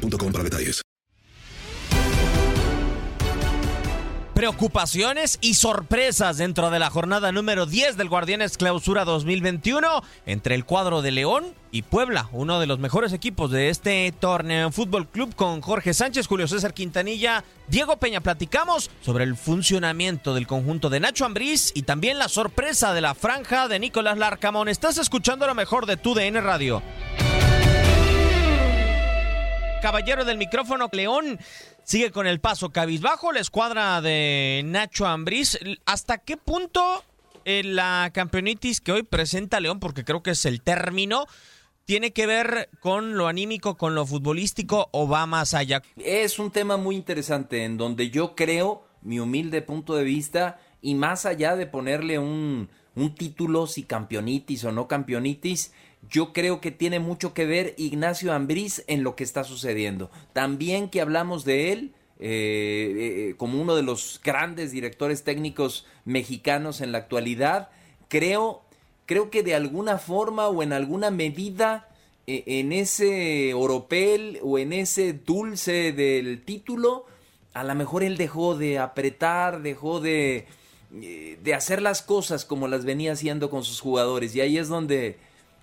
detalles. Preocupaciones y sorpresas dentro de la jornada número 10 del Guardianes Clausura 2021 entre el cuadro de León y Puebla, uno de los mejores equipos de este torneo en Fútbol Club con Jorge Sánchez, Julio César Quintanilla, Diego Peña. Platicamos sobre el funcionamiento del conjunto de Nacho Ambriz y también la sorpresa de la franja de Nicolás Larcamón. Estás escuchando lo mejor de tu DN Radio caballero del micrófono, León sigue con el paso cabizbajo, la escuadra de Nacho Ambriz. ¿Hasta qué punto eh, la campeonitis que hoy presenta León, porque creo que es el término, tiene que ver con lo anímico, con lo futbolístico o va más allá? Es un tema muy interesante en donde yo creo, mi humilde punto de vista, y más allá de ponerle un, un título, si campeonitis o no campeonitis, yo creo que tiene mucho que ver Ignacio Ambriz en lo que está sucediendo. También que hablamos de él eh, eh, como uno de los grandes directores técnicos mexicanos en la actualidad, creo, creo que de alguna forma o en alguna medida eh, en ese oropel o en ese dulce del título, a lo mejor él dejó de apretar, dejó de, de hacer las cosas como las venía haciendo con sus jugadores. Y ahí es donde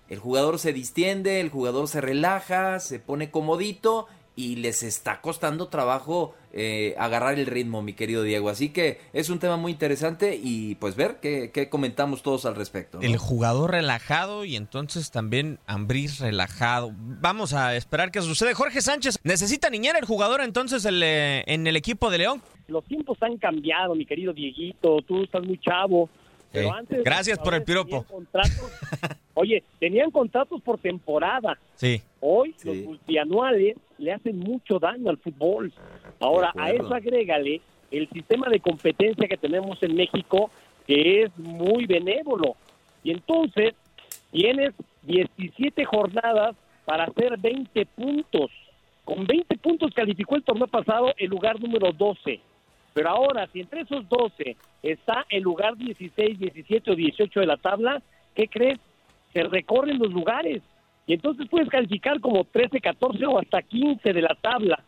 el jugador se distiende, el jugador se relaja, se pone comodito y les está costando trabajo eh, agarrar el ritmo, mi querido Diego. Así que es un tema muy interesante y pues ver qué, comentamos todos al respecto. El jugador relajado y entonces también Ambriz relajado. Vamos a esperar qué sucede. Jorge Sánchez, ¿necesita niñera el jugador entonces eh, en el equipo de León? Los tiempos han cambiado, mi querido Dieguito. Tú estás muy chavo. Pero antes, Gracias por el piropo. oye, tenían contratos por temporada. Sí. Hoy los multianuales le hacen mucho daño al fútbol. Ahora, a eso agrégale el sistema de competencia que tenemos en México, que es muy benévolo. Y entonces tienes 17 jornadas para hacer 20 puntos. Con 20 puntos calificó el torneo pasado el lugar número 12. Pero ahora, si entre esos 12 está el lugar 16, 17 o 18 de la tabla, ¿qué crees? Se recorren los lugares. Y entonces puedes calificar como 13, 14 o hasta 15 de la tabla.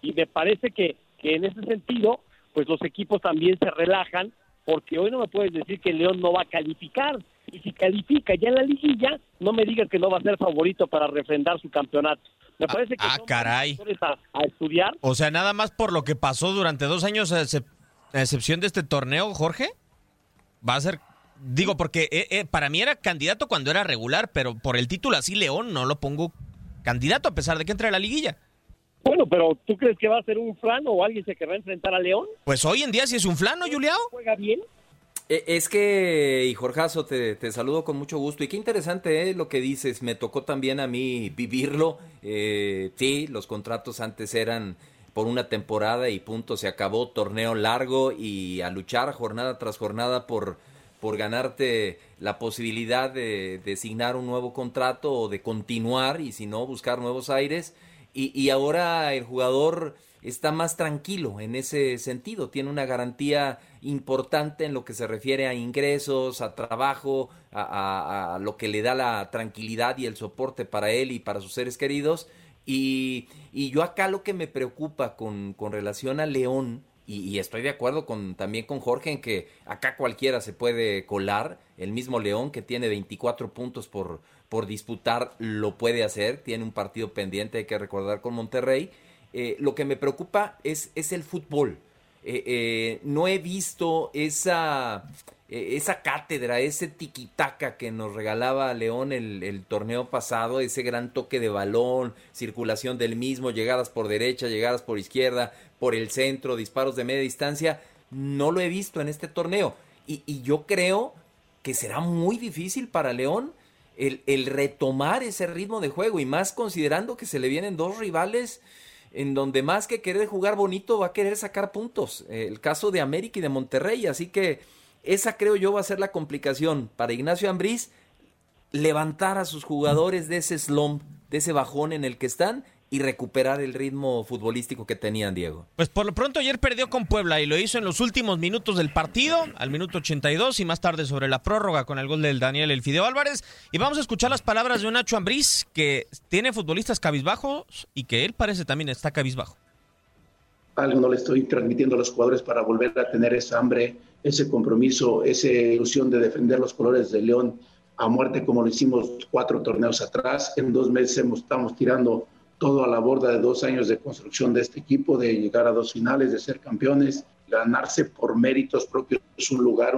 Y me parece que, que en ese sentido, pues los equipos también se relajan, porque hoy no me puedes decir que León no va a calificar. Y si califica ya en la liguilla, no me digas que no va a ser favorito para refrendar su campeonato. Me ah, parece que ah, caray. A, estudiar. O sea, nada más por lo que pasó durante dos años, a, excepción de este torneo, Jorge, va a ser Digo, porque eh, eh, para mí era candidato cuando era regular, pero por el título así León no lo pongo candidato a pesar de que entre a la liguilla. Bueno, pero ¿tú crees que va a ser un flano o alguien se querrá enfrentar a León? Pues hoy en día sí es un flano, Juliao. ¿Juega bien? E, es que, y Jorjazo, te, te, saludo con mucho gusto. Y qué interesante ¿eh? lo que dices. Me tocó también a mí vivirlo. Eh, sí, los contratos antes eran por una temporada y punto, se acabó. Torneo largo y a luchar jornada tras jornada por, por ganarte la posibilidad de designar un nuevo contrato o de continuar y si no, buscar nuevos aires. Y, y ahora el jugador está más tranquilo en ese sentido, tiene una garantía importante en lo que se refiere a ingresos, a trabajo, a, lo que le da la tranquilidad y el soporte para él y para sus seres queridos. Y, y yo acá lo que me preocupa con, con relación a León, y, estoy de acuerdo con, también con Jorge en que acá cualquiera se puede colar, el mismo León que tiene 24 puntos por, por disputar lo puede hacer, tiene un partido pendiente, hay que recordar con Monterrey, eh, lo que me preocupa es, es el fútbol. Eh, eh, no he visto esa, esa cátedra, ese tiquitaca que nos regalaba León el, el, torneo pasado, ese gran toque de balón, circulación del mismo, llegadas por derecha, llegadas por izquierda, por el centro, disparos de media distancia. No lo he visto en este torneo. Y, y yo creo que será muy difícil para León el, el retomar ese ritmo de juego y más considerando que se le vienen dos rivales en donde más que querer jugar bonito va a querer sacar puntos. el caso de América y de Monterrey, así que esa creo yo va a ser la complicación para Ignacio Ambriz levantar a sus jugadores de ese slump, de ese bajón en el que están y recuperar el ritmo futbolístico que tenían, Diego. Pues por lo pronto ayer perdió con Puebla y lo hizo en los últimos minutos del partido, al minuto 82 y más tarde sobre la prórroga con el gol del Daniel El Fideo Álvarez. Y vamos a escuchar las palabras de un Nacho Ambriz que tiene futbolistas cabizbajos y que él parece también está cabizbajo. Algo no le estoy transmitiendo a los jugadores para volver a tener esa hambre, ese compromiso, esa ilusión de defender los colores de León a muerte como lo hicimos cuatro torneos atrás. En dos meses estamos tirando todo a la borda de dos años de construcción de este equipo, de llegar a dos finales, de ser campeones, ganarse por méritos propios es un lugar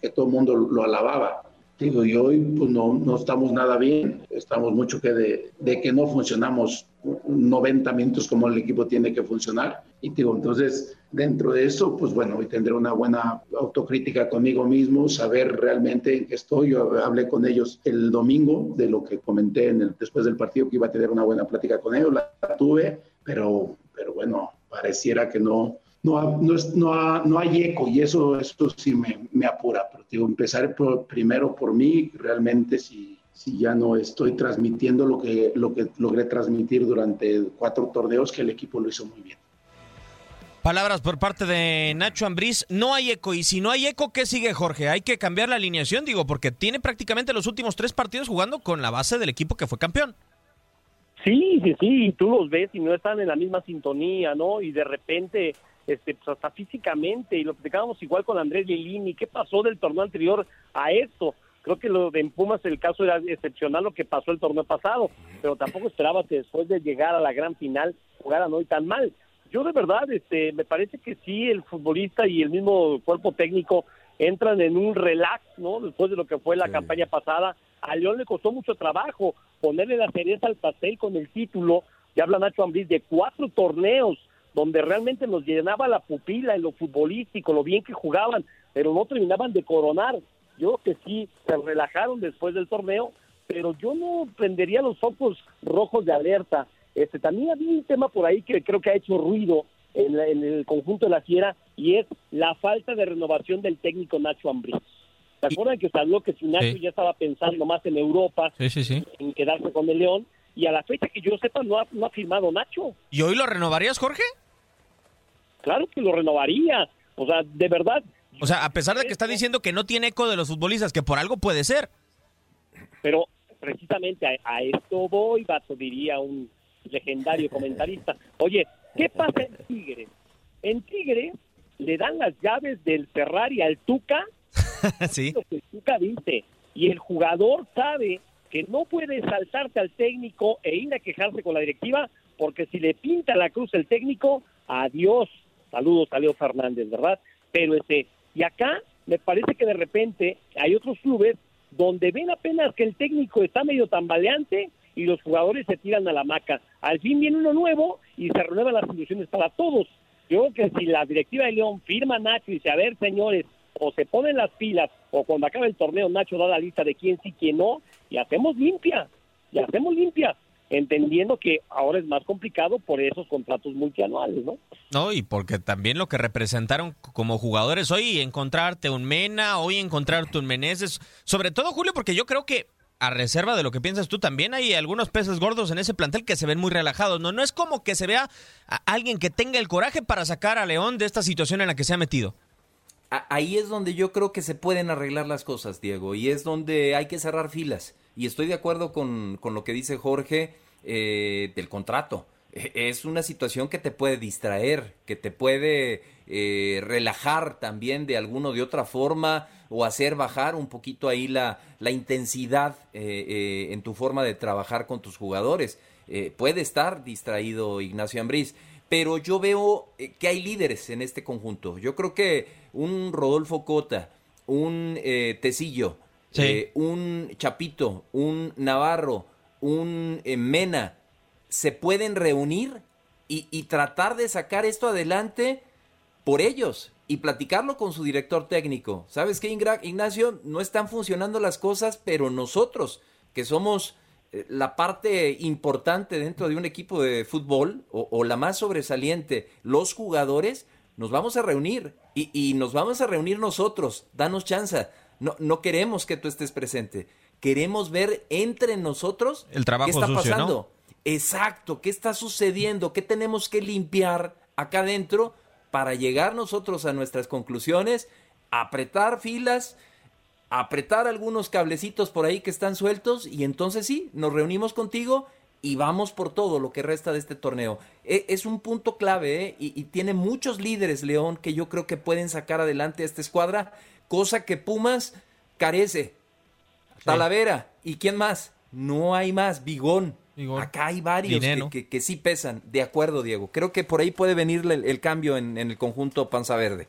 que todo el mundo lo alababa. Digo, y hoy pues no, no estamos nada bien, estamos mucho que de, de, que no funcionamos 90 minutos como el equipo tiene que funcionar. Y digo, entonces, dentro de eso, pues bueno, hoy tendré una buena autocrítica conmigo mismo, saber realmente en qué estoy. Yo hablé con ellos el domingo de lo que comenté después del partido, que iba a tener una buena plática con ellos, la tuve, pero, pero bueno, pareciera que no, no, no, no, hay eco y eso, eso sí me, me apura. Pero digo, empezar primero por mí, realmente si, si ya no estoy transmitiendo lo que, lo que logré transmitir durante cuatro torneos, que el equipo lo hizo muy bien. Palabras por parte de Nacho Ambriz. No hay eco. Y si no hay eco, ¿qué sigue Jorge? Hay que cambiar la alineación, digo, porque tiene prácticamente los últimos tres partidos jugando con la base del equipo que fue campeón. Sí, sí, sí, tú los ves y no están en la misma sintonía, ¿no? Y de repente este, pues hasta físicamente, y lo platicábamos igual con Andrés Lilini, ¿qué pasó del torneo anterior a esto? Creo que lo de en Pumas el caso era excepcional lo que pasó el torneo pasado, pero tampoco esperaba que después de llegar a la gran final jugaran hoy tan mal. Yo de verdad, este, me parece que sí, el futbolista y el mismo cuerpo técnico entran en un relax, ¿no? Después de lo que fue la campaña pasada, a León le costó mucho trabajo ponerle la cereza al pastel con el título, ya habla Nacho Ambriz, de cuatro torneos donde realmente nos llenaba la pupila en lo futbolístico, lo bien que jugaban, pero no terminaban de coronar. Yo creo que sí, se relajaron después del torneo, pero yo no prendería los focos rojos de alerta. Este, también había un tema por ahí que creo que ha hecho ruido en, el conjunto de la Fiera y es la falta de renovación del técnico Nacho Ambriz. ¿Se acuerdan que se habló que si Nacho ya estaba pensando más en Europa, en quedarse con el León? Y a la fecha que yo sepa no ha, no ha firmado Nacho. ¿Y hoy lo renovarías, Jorge? Claro que lo renovaría. O sea, de verdad. O sea, a pesar de que está diciendo que no tiene eco de los futbolistas, que por algo puede ser. Pero precisamente a, esto voy, vato, diría un legendario comentarista. Oye, ¿qué pasa en Tigre? En Tigre le dan las llaves del Ferrari al Tuca. sí. Lo que el Tuca dice. Y el jugador sabe que no puede saltarse al técnico e ir a quejarse con la directiva, porque si le pinta la cruz el técnico, adiós. Saludos a Leo Fernández, ¿verdad? Pero este, y acá me parece que de repente hay otros clubes donde ven apenas que el técnico está medio tambaleante y los jugadores se tiran a la maca. Al fin viene uno nuevo y se renuevan las condiciones para todos. Yo creo que si la directiva de León firma Nacho y dice, a ver, señores, o se ponen las pilas, o cuando acabe el torneo Nacho da la lista de quién sí, quién no, y hacemos limpia, y hacemos limpia entendiendo que ahora es más complicado por esos contratos multianuales, ¿no? No, y porque también lo que representaron como jugadores hoy, encontrarte un Mena, hoy encontrarte un Meneses, sobre todo Julio, porque yo creo que a reserva de lo que piensas tú, también hay algunos peces gordos en ese plantel que se ven muy relajados, ¿no? No es como que se vea a alguien que tenga el coraje para sacar a León de esta situación en la que se ha metido. Ahí es donde yo creo que se pueden arreglar las cosas, Diego, y es donde hay que cerrar filas y estoy de acuerdo con, lo que dice Jorge eh, del contrato. E, es una situación que te puede distraer, que te puede eh, relajar también de alguna o de otra forma o hacer bajar un poquito ahí la, la intensidad eh, en tu forma de trabajar con tus jugadores. puede estar distraído Ignacio Ambriz, pero yo veo que hay líderes en este conjunto. Yo creo que un Rodolfo Cota, un Tecillo, eh, un Chapito, un Navarro, un eh, Mena, se pueden reunir y, tratar de sacar esto adelante por ellos y platicarlo con su director técnico. ¿Sabes qué, Ignacio? No están funcionando las cosas, pero nosotros, que somos eh, la parte importante dentro de un equipo de fútbol o, la más sobresaliente, los jugadores, nos vamos a reunir y, nos vamos a reunir nosotros, danos chance. No, no queremos que tú estés presente, queremos ver entre nosotros el trabajo qué está pasando. Exacto, qué está sucediendo, qué tenemos que limpiar acá adentro para llegar nosotros a nuestras conclusiones, apretar filas apretar algunos cablecitos por ahí que están sueltos y entonces sí, nos reunimos contigo y vamos por todo lo que resta de este torneo. E, es un punto clave ¿eh? y, tiene muchos líderes, León, que yo creo que pueden sacar adelante a esta escuadra, cosa que Pumas carece. Talavera, ¿y quién más? No hay más, Bigón. Acá hay varios que, sí pesan. De acuerdo, Diego. Creo que por ahí puede venir el, cambio en, en el conjunto Panza Verde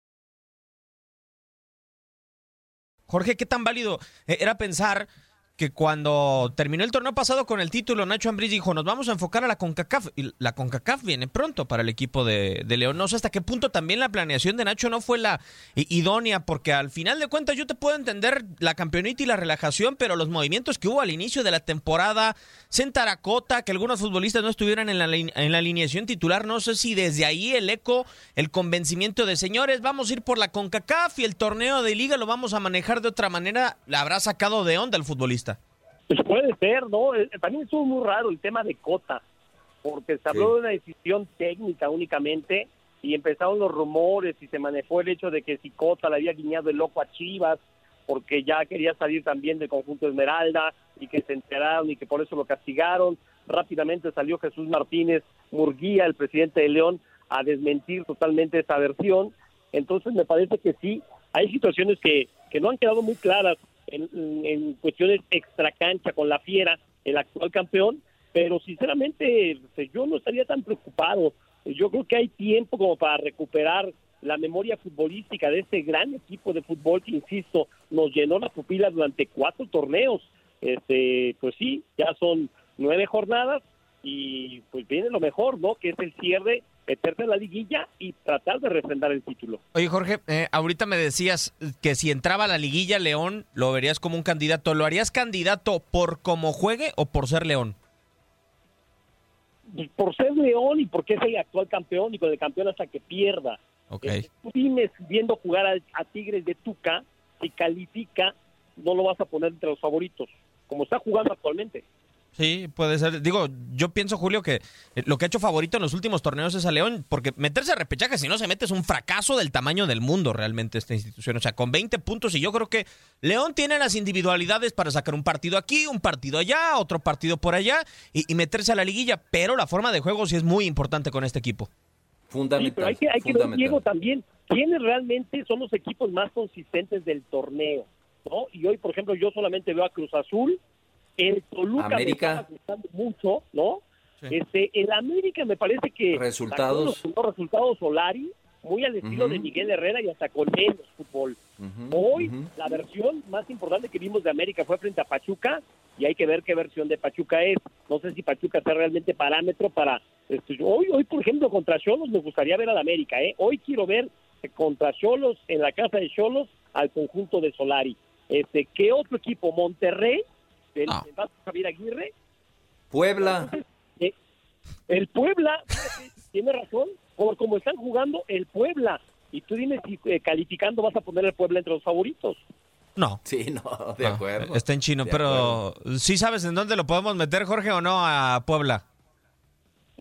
Jorge, ¿qué tan válido eh, era pensar que cuando terminó el torneo pasado con el título, Nacho Ambriz dijo, nos vamos a enfocar a la CONCACAF. Y la CONCACAF viene pronto para el equipo de, de León. No sé hasta qué punto también la planeación de Nacho no fue la idónea, porque al final de cuentas yo te puedo entender la campeonita y la relajación, pero los movimientos que hubo al inicio de la temporada, Sentaracota, que algunos futbolistas no estuvieran en la, en la alineación titular, no sé si desde ahí el eco, el convencimiento de señores, vamos a ir por la CONCACAF y el torneo de liga lo vamos a manejar de otra manera, la habrá sacado de onda el futbolista. Pues puede ser, ¿no? Eh, también estuvo muy raro el tema de Cota, porque se habló de una decisión técnica únicamente y empezaron los rumores y se manejó el hecho de que si Cota le había guiñado el loco a Chivas porque ya quería salir también del conjunto Esmeralda y que se enteraron y que por eso lo castigaron. Rápidamente salió Jesús Martínez Murguía, el presidente de León, a desmentir totalmente esa versión. Entonces me parece que sí, hay situaciones que, que no han quedado muy claras en, cuestiones extracancha con la Fiera, el actual campeón, pero sinceramente pues, yo no estaría tan preocupado. Yo creo que hay tiempo como para recuperar la memoria futbolística de este gran equipo de fútbol que, insisto, nos llenó la pupila durante cuatro torneos. Este, pues sí, ya son nueve jornadas y pues viene lo mejor, ¿no? Que es el cierre meterse en la liguilla y tratar de refrendar el título. Oye, Jorge, eh, ahorita me decías que si entraba a la liguilla León, lo verías como un candidato. ¿Lo harías candidato por cómo juegue o por ser León? Por ser León y porque es el actual campeón y con el campeón hasta que pierda. Ok. Eh, tú viendo jugar a, Tigres de Tuca, si califica, no lo vas a poner entre los favoritos, como está jugando actualmente. Sí, puede ser. Digo, yo pienso, Julio, que eh, lo que ha hecho favorito en los últimos torneos es a León, porque meterse a repechaje, si no se mete, es un fracaso del tamaño del mundo realmente esta institución. O sea, con 20 puntos, y yo creo que León tiene las individualidades para sacar un partido aquí, un partido allá, otro partido por allá, y, y meterse a la liguilla, pero la forma de juego sí es muy importante con este equipo. Fundamental. Sí, pero hay que, hay que ver. Diego, también, quiénes realmente son los equipos más consistentes del torneo, ¿no? Y hoy, por ejemplo, yo solamente veo a Cruz Azul, el Toluca América. me está gustando mucho, ¿no? Este, el América me parece que Resultados. unos resultados Solari, muy al estilo de Miguel Herrera y hasta con menos fútbol. Hoy la versión más importante que vimos de América fue frente a Pachuca y hay que ver qué versión de Pachuca es. No sé si Pachuca sea realmente parámetro para... este, hoy, hoy, por ejemplo, contra Cholos me gustaría ver al América. ¿eh? Hoy quiero ver contra Cholos, en la casa de Cholos, al conjunto de Solari. Este, ¿Qué otro equipo? Monterrey, del, Vasco Javier Aguirre. Puebla. Eh, el Puebla, tiene razón, por como están jugando el Puebla. Y tú dime si eh, calificando vas a poner el Puebla entre los favoritos. No. Sí, no, de No, acuerdo. Está en chino, De pero ¿sí sabes en dónde lo podemos meter, Jorge, o no, a Puebla?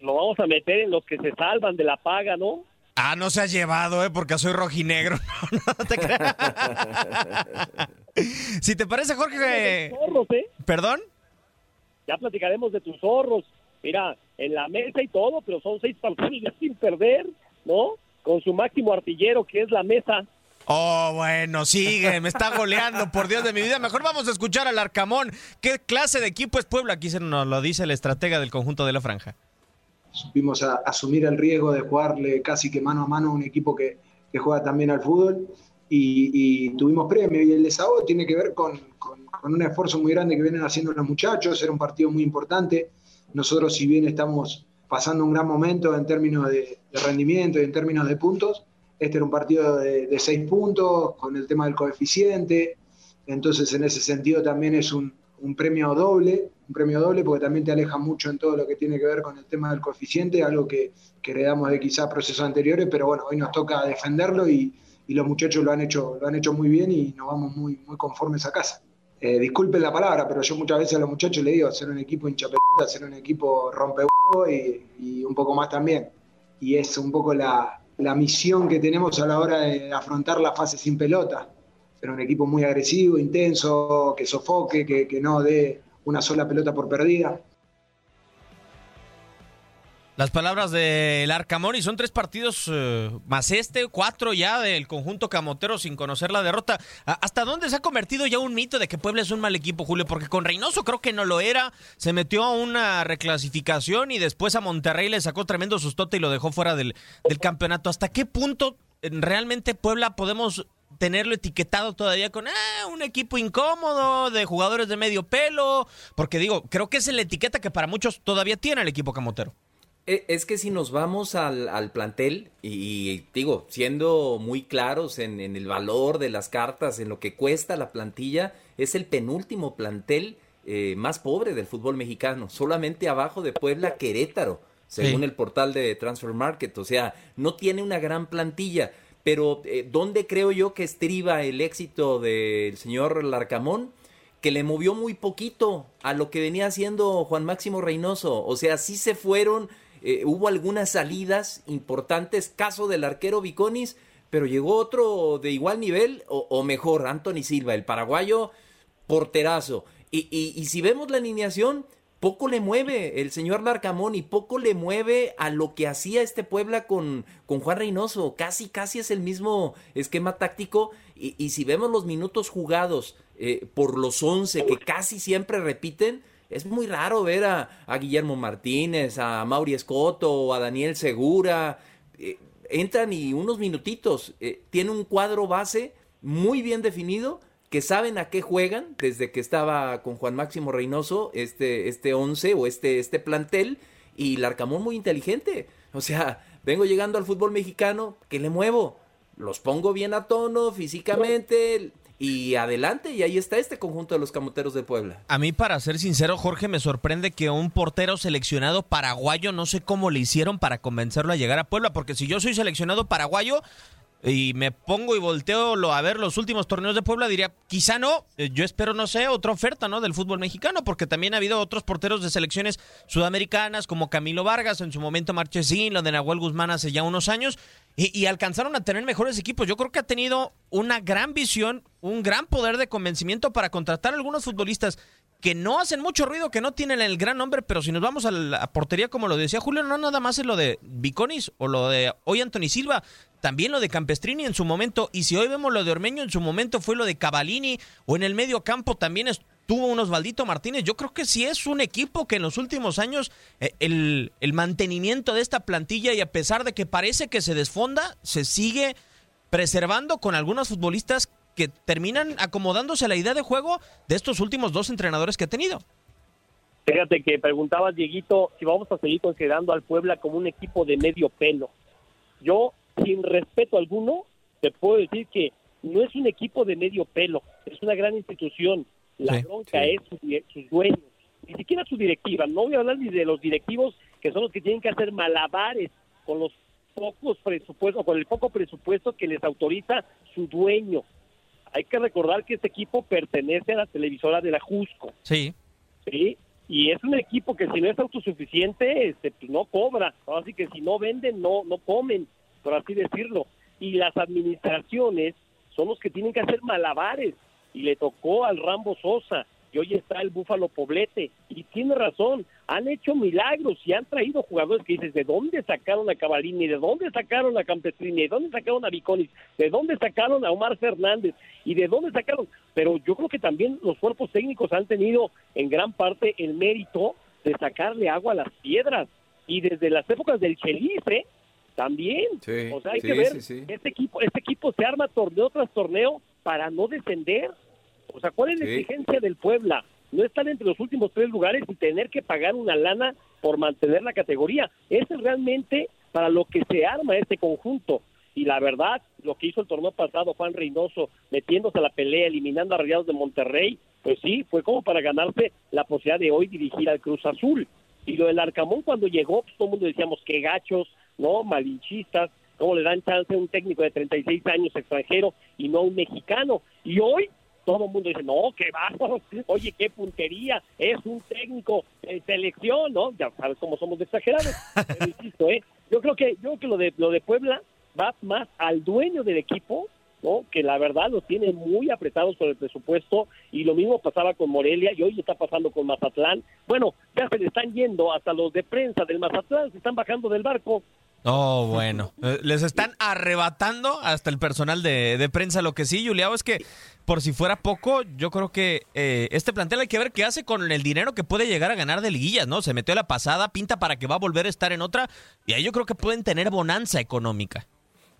Lo vamos a meter en los que se salvan de la paga, ¿no? Ah, no se ha llevado, ¿eh? Porque soy rojinegro. No, no te creas. si te parece, Jorge... Zorros, ¿eh? ¿Perdón? Ya platicaremos de tus zorros. Mira, en la mesa y todo, pero son seis partidos ya sin perder, ¿no? Con su máximo artillero, que es la mesa. Oh, bueno, sigue, me está goleando, por Dios de mi vida. Mejor vamos a escuchar al Arcamón. ¿Qué clase de equipo es Puebla? Aquí se nos lo dice el estratega del conjunto de la franja. Supimos a- asumir el riesgo de jugarle casi que mano a mano a un equipo que, juega también al fútbol y, tuvimos premio. Y el de sábado tiene que ver con, un esfuerzo muy grande que vienen haciendo los muchachos, era un partido muy importante. Nosotros, si bien estamos pasando un gran momento en términos de, rendimiento y en términos de puntos, este era un partido de seis puntos, con el tema del coeficiente, entonces en ese sentido también es un, un premio doble, un premio doble porque también te aleja mucho en todo lo que tiene que ver con el tema del coeficiente, algo que, que heredamos de quizás procesos anteriores, pero bueno, hoy nos toca defenderlo y, y los muchachos lo han hecho, lo han hecho muy bien y nos vamos muy, muy conformes a casa. Eh, disculpen la palabra, pero yo muchas veces a los muchachos les digo, ser un equipo hinchapelota, ser un equipo rompe y, y un poco más también. Y es un poco la, la misión que tenemos a la hora de afrontar la fase sin pelota. Ser un equipo muy agresivo, intenso, que sofoque, que, que no dé una sola pelota por perdida. Las palabras del Arcamón y son tres partidos eh, más este, cuatro ya del conjunto camotero sin conocer la derrota. ¿A- ¿Hasta dónde se ha convertido ya un mito de que Puebla es un mal equipo, Julio? Porque con Reynoso creo que no lo era, se metió a una reclasificación y después a Monterrey le sacó tremendo sustote y lo dejó fuera del, del campeonato. ¿Hasta qué punto eh, realmente Puebla podemos tenerlo etiquetado todavía con ah, un equipo incómodo, de jugadores de medio pelo? Porque digo, creo que es la etiqueta que para muchos todavía tiene el equipo camotero. E- Es que si nos vamos al, al plantel y, y digo, siendo muy claros en, en el valor de las cartas, en lo que cuesta la plantilla, es el penúltimo plantel eh, más pobre del fútbol mexicano, solamente abajo de Puebla Querétaro, según Sí. el portal de Transfer Market, o sea, no tiene una gran plantilla, pero eh, ¿dónde creo yo que estriba el éxito del señor Larcamón? que le movió muy poquito a lo que venía haciendo Juan Máximo Reynoso. O sea, sí se fueron, eh, hubo algunas salidas importantes, caso del arquero Viconis, pero llegó otro de igual nivel o, mejor, Anthony Silva, el paraguayo, porterazo. Y- y si vemos la alineación, poco le mueve el señor Larcamón y poco le mueve a lo que hacía este Puebla con, con Juan Reynoso. Casi, casi es el mismo esquema táctico. Y, si vemos los minutos jugados eh, por los 11 que casi siempre repiten, es muy raro ver a, Guillermo Martínez, a Mauri Escoto a Daniel Segura. Eh, entran y unos minutitos. eh, tiene un cuadro base muy bien definido que saben a qué juegan desde que estaba con Juan Máximo Reynoso, este, este 11 o este, este plantel, y Larcamón muy inteligente. O sea, vengo llegando al fútbol mexicano, ¿qué le muevo? Los pongo bien a tono físicamente y adelante, y ahí está este conjunto de los camoteros de Puebla. A mí, para ser sincero, Jorge, me sorprende que un portero seleccionado paraguayo, no sé cómo le hicieron para convencerlo a llegar a Puebla, porque si yo soy seleccionado paraguayo, y me pongo y volteo a ver los últimos torneos de Puebla, diría, quizá no, eh, yo espero, no sé, otra oferta, ¿no? Del fútbol mexicano, porque también ha habido otros porteros de selecciones sudamericanas, como Camilo Vargas, en su momento Marchesín, lo de Nahuel Guzmán hace ya unos años, y, y alcanzaron a tener mejores equipos. Yo creo que ha tenido una gran visión, un gran poder de convencimiento para contratar a algunos futbolistas que no hacen mucho ruido, que no tienen el gran nombre, pero si nos vamos a la portería, como lo decía Julio, no nada más es lo de Viconis o lo de hoy Anthony Silva, también lo de Campestrini en su momento, y si hoy vemos lo de Ormeño en su momento fue lo de Cavalini, o en el medio campo también estuvo un Osvaldito Martínez. Yo creo que sí es un equipo que en los últimos años eh, el, el mantenimiento de esta plantilla, y a pesar de que parece que se desfonda, se sigue preservando con algunos futbolistas que terminan acomodándose a la idea de juego de estos últimos dos entrenadores que ha tenido. Fíjate que preguntaba Dieguito si vamos a seguir considerando al Puebla como un equipo de medio pelo. Yo, sin respeto alguno, te puedo decir que no es un equipo de medio pelo, es una gran institución. La Sí, bronca es sus, sus dueños, ni siquiera su directiva. No voy a hablar ni de los directivos que son los que tienen que hacer malabares con los pocos presupuestos, con el poco presupuesto que les autoriza su dueño. Hay que recordar que este equipo pertenece a la televisora de la Jusco. Sí. ¿sí? Y es un equipo que si no es autosuficiente, este, pues no cobra. Así que si no venden, no, no comen, por así decirlo. Y las administraciones son los que tienen que hacer malabares. Y le tocó al Rambo Sosa. Y hoy está el Búfalo Poblete. Y tiene razón, han hecho milagros y han traído jugadores que dices, ¿de dónde sacaron a Cavalini? ¿De dónde sacaron a Campestrini? ¿De dónde sacaron a Viconis? ¿De dónde sacaron a Omar Fernández? ¿Y de dónde sacaron? Pero yo creo que también los cuerpos técnicos han tenido en gran parte el mérito de sacarle agua a las piedras. Y desde las épocas del Chelis, ¿eh? También. Sí, o sea, hay sí, que ver, sí. este equipo este equipo se arma torneo tras torneo para no descender. O sea, ¿cuál es la Sí. exigencia del Puebla? No estar entre los últimos tres lugares y tener que pagar una lana por mantener la categoría. Eso es realmente para lo que se arma este conjunto. Y la verdad, lo que hizo el torneo pasado Juan Reynoso, metiéndose a la pelea, eliminando a Rayados de Monterrey, pues sí, fue como para ganarse la posibilidad de hoy dirigir al Cruz Azul. Y lo del Arcamón cuando llegó, pues todo el mundo decíamos que gachos, ¿no? Malinchistas, cómo le dan chance a un técnico de 36 años extranjero y no a un mexicano. Y hoy todo el mundo dice, no, qué bárbaro, oye, qué puntería, es un técnico en selección, ¿no? Ya sabes cómo somos de exagerados. Pero insisto, ¿eh? Yo creo que, yo creo que lo de, lo de Puebla va más al dueño del equipo, ¿no? Que la verdad lo tiene muy apretados con el presupuesto y lo mismo pasaba con Morelia y hoy está pasando con Mazatlán. Bueno, ya se le están yendo hasta los de prensa del Mazatlán, se están bajando del barco. Oh, bueno. Eh, Les están arrebatando hasta el personal de, de prensa. Lo que sí, Juliao, es que por si fuera poco, yo creo que eh, este plantel hay que ver qué hace con el dinero que puede llegar a ganar de liguillas, ¿no? Se metió la pasada, pinta para que va a volver a estar en otra, y ahí yo creo que pueden tener bonanza económica.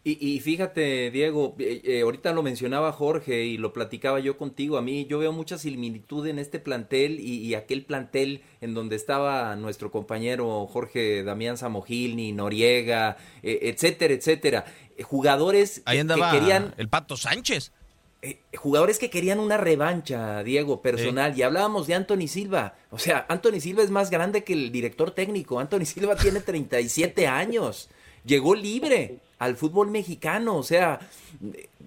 Y, y fíjate, Diego, eh, eh, ahorita lo mencionaba Jorge y lo platicaba yo contigo. A mí yo veo mucha similitud en este plantel y, y aquel plantel en donde estaba nuestro compañero Jorge Damián Samogilni, Noriega, eh, etcétera, etcétera. Eh, Jugadores Ahí que- andaba que querían el Pato Sánchez. eh, jugadores que querían una revancha, Diego, personal. Y hablábamos de Anthony Silva. O sea, Anthony Silva es más grande que el director técnico. Anthony Silva tiene 37 años. Llegó libre al fútbol mexicano, o sea,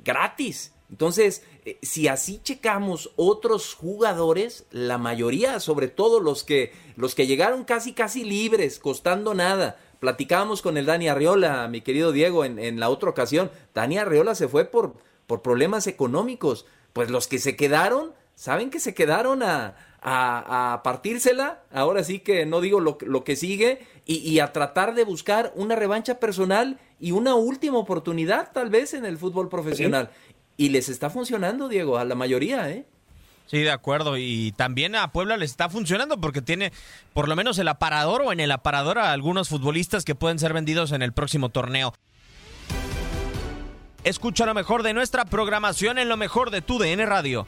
gratis. Entonces, eh, si así checamos otros jugadores, la mayoría, sobre todo los que los que llegaron casi casi libres, costando nada. Platicábamos con el Dani Arriola, mi querido Diego, en, en la otra ocasión. Dani Arriola se fue por, por problemas económicos. Pues los que se quedaron, saben que se quedaron a, a, a partírsela. Ahora sí que no digo lo, lo que sigue. Y, y a tratar de buscar una revancha personal y una última oportunidad, tal vez, en el fútbol profesional. Y les está funcionando, Diego, a la mayoría, ¿eh? Sí, de acuerdo. Y también a Puebla les está funcionando porque tiene por lo menos el aparador o en el aparador a algunos futbolistas que pueden ser vendidos en el próximo torneo. Escucha lo mejor de nuestra programación en lo mejor de tu DN Radio.